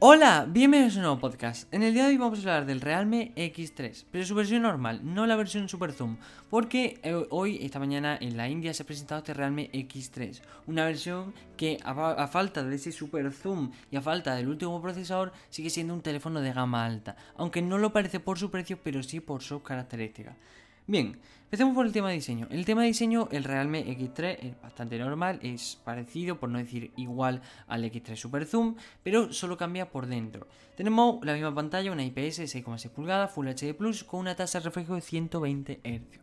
Hola, bienvenidos a un nuevo podcast. En el día de hoy vamos a hablar del Realme X3, pero su versión normal, no la versión Super Zoom, porque eh, hoy, esta mañana, en la India se ha presentado este Realme X3, una versión que a, falta de ese Super Zoom y a falta del último procesador, sigue siendo un teléfono de gama alta, aunque no lo parece por su precio, pero sí por sus características. Bien, empecemos por el tema de diseño. El tema de diseño, el Realme X3 es bastante normal, es parecido, por no decir igual al X3 Super Zoom, pero solo cambia por dentro. Tenemos la misma pantalla, una IPS 6,6 pulgadas, Full HD Plus, con una tasa de reflejo de 120 Hz.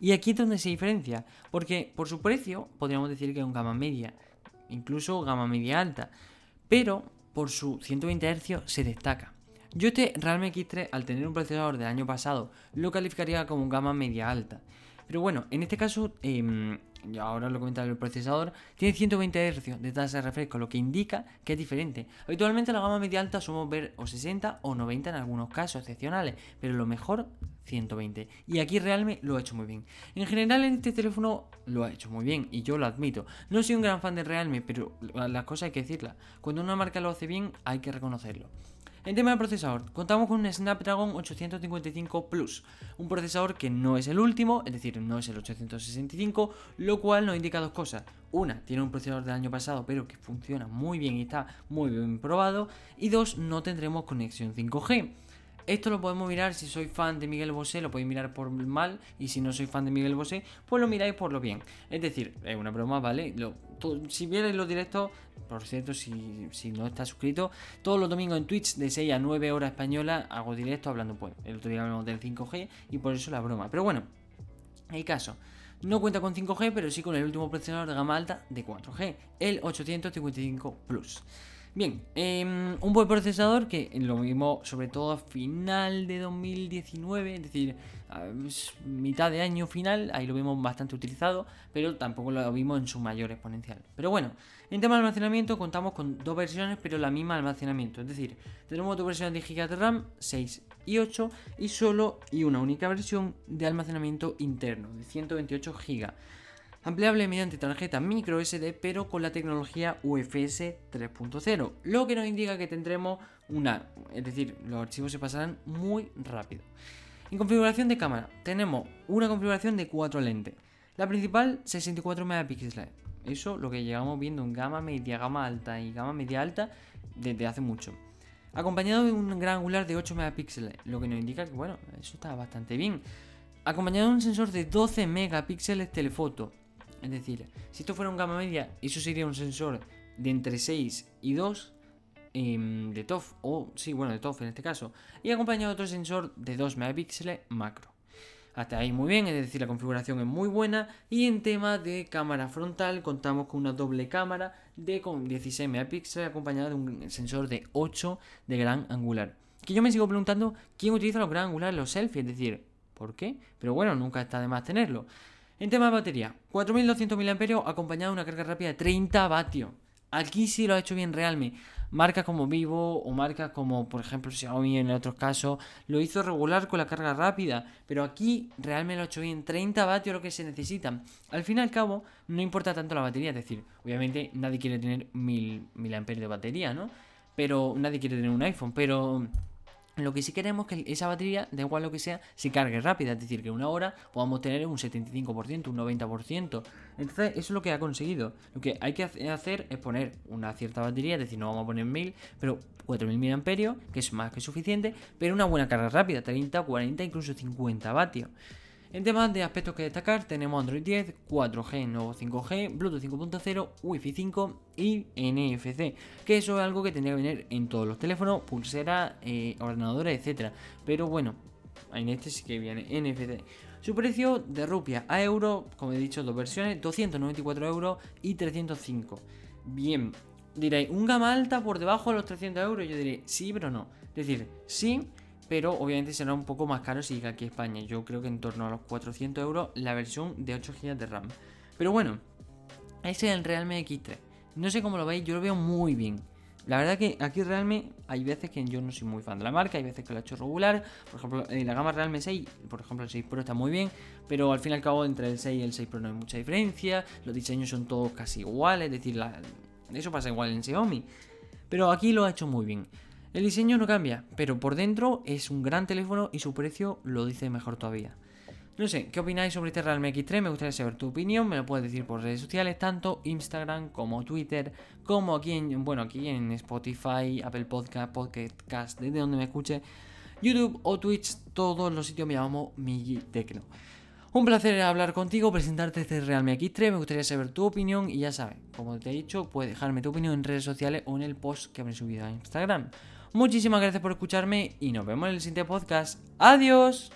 Y aquí es donde se diferencia, porque por su precio podríamos decir que es un gama media, incluso gama media alta, pero por su 120 Hz se destaca. Yo este Realme X3, al tener un procesador del año pasado, lo calificaría como gama media alta. Pero bueno, en este caso, eh, ahora lo comentaré el procesador, tiene 120 Hz de tasa de refresco, lo que indica que es diferente. Habitualmente la gama media alta somos ver o 60 o 90 en algunos casos excepcionales, pero lo mejor 120. Y aquí Realme lo ha hecho muy bien. En general en este teléfono lo ha hecho muy bien y yo lo admito. No soy un gran fan de Realme, pero las cosas hay que decirlas. Cuando una marca lo hace bien hay que reconocerlo. En tema de procesador, contamos con un Snapdragon 855 Plus, un procesador que no es el último, es decir, no es el 865, lo cual nos indica dos cosas. Una, tiene un procesador del año pasado, pero que funciona muy bien y está muy bien probado. Y dos, no tendremos conexión 5G. Esto lo podemos mirar si soy fan de Miguel Bosé, lo podéis mirar por mal, y si no soy fan de Miguel Bosé, pues lo miráis por lo bien. Es decir, es una broma, ¿vale? si vierais los directos, por cierto, si, si, no estás suscrito, todos los domingos en Twitch de 6 a 9 horas española hago directo hablando, pues, el otro día hablamos del 5G y por eso la broma. Pero bueno, hay caso. No cuenta con 5G, pero sí con el último procesador de gama alta de 4G, el 855 Plus. Bien, em, un buen procesador que lo vimos sobre todo a final de 2019, es decir, mitad de año final, ahí lo vimos bastante utilizado, pero tampoco lo vimos en su mayor exponencial. Pero bueno, en tema de almacenamiento contamos con dos versiones, pero la misma almacenamiento, es decir, tenemos dos versiones de GB de RAM, 6 y 8, y solo y una única versión de almacenamiento interno, de 128 GB ampliable mediante tarjeta micro SD pero con la tecnología UFS 3.0, lo que nos indica que tendremos una, es decir, los archivos se pasarán muy rápido. En configuración de cámara tenemos una configuración de 4 lentes, la principal 64 megapíxeles, eso lo que llegamos viendo en gama media, gama alta y gama media alta desde hace mucho. Acompañado de un gran angular de 8 megapíxeles, lo que nos indica que bueno, eso está bastante bien. Acompañado de un sensor de 12 megapíxeles telefoto, es decir, si esto fuera un gama media, eso sería un sensor de entre 6 y 2 em, de TOF, o sí, bueno, de TOF en este caso, y acompañado de otro sensor de 2 megapíxeles macro. Hasta ahí muy bien, es decir, la configuración es muy buena. Y en tema de cámara frontal, contamos con una doble cámara de con 16 megapíxeles acompañada de un sensor de 8 de gran angular. Que yo me sigo preguntando quién utiliza los gran angulares, los selfies, es decir, ¿por qué? Pero bueno, nunca está de más tenerlo. En tema de batería, 4200 mAh acompañado de una carga rápida de 30 vatios. Aquí sí lo ha hecho bien Realme. Marcas como Vivo o marcas como, por ejemplo, Xiaomi en otros casos, lo hizo regular con la carga rápida. Pero aquí Realme lo ha hecho bien. 30 vatios lo que se necesitan. Al fin y al cabo, no importa tanto la batería. Es decir, obviamente nadie quiere tener 1000 mAh de batería, ¿no? Pero nadie quiere tener un iPhone. Pero lo que sí queremos es que esa batería, da igual lo que sea, se cargue rápida. Es decir, que una hora podamos tener un 75%, un 90%. Entonces, eso es lo que ha conseguido. Lo que hay que hacer es poner una cierta batería, es decir, no vamos a poner 1000, pero 4000 mAh, que es más que suficiente, pero una buena carga rápida, 30, 40, incluso 50 vatios. En temas de aspectos que destacar, tenemos Android 10, 4G, nuevo 5G, Bluetooth 5.0, Wi-Fi 5 y NFC, que eso es algo que tendría que venir en todos los teléfonos, pulseras, eh, ordenadores, etc. Pero bueno, en este sí que viene NFC. Su precio de rupia a euro, como he dicho, dos versiones, 294 euros y 305. Bien, diréis, ¿un gama alta por debajo de los 300 euros? Yo diré, sí, pero no. Es decir, sí, pero obviamente será un poco más caro si llega aquí España. Yo creo que en torno a los 400 euros la versión de 8 GB de RAM. Pero bueno, ese es el Realme X3. No sé cómo lo veis, yo lo veo muy bien. La verdad que aquí Realme hay veces que yo no soy muy fan de la marca, hay veces que lo he hecho regular. Por ejemplo, en la gama Realme 6, por ejemplo, el 6 Pro está muy bien, pero al fin y al cabo entre el 6 y el 6 Pro no hay mucha diferencia. Los diseños son todos casi iguales, es decir, eso pasa igual en Xiaomi. Pero aquí lo ha hecho muy bien. El diseño no cambia, pero por dentro es un gran teléfono y su precio lo dice mejor todavía. No sé, ¿qué opináis sobre este Realme X3? Me gustaría saber tu opinión, me lo puedes decir por redes sociales, tanto Instagram como Twitter, como aquí en, bueno, aquí en Spotify, Apple Podcast, Podcast, desde donde me escuche, YouTube o Twitch, todos los sitios me llamo Migi Tecno. Un placer hablar contigo, presentarte este Realme X3, me gustaría saber tu opinión y ya sabes, como te he dicho, puedes dejarme tu opinión en redes sociales o en el post que habré subido a Instagram. Muchísimas gracias por escucharme y nos vemos en el siguiente podcast. ¡Adiós!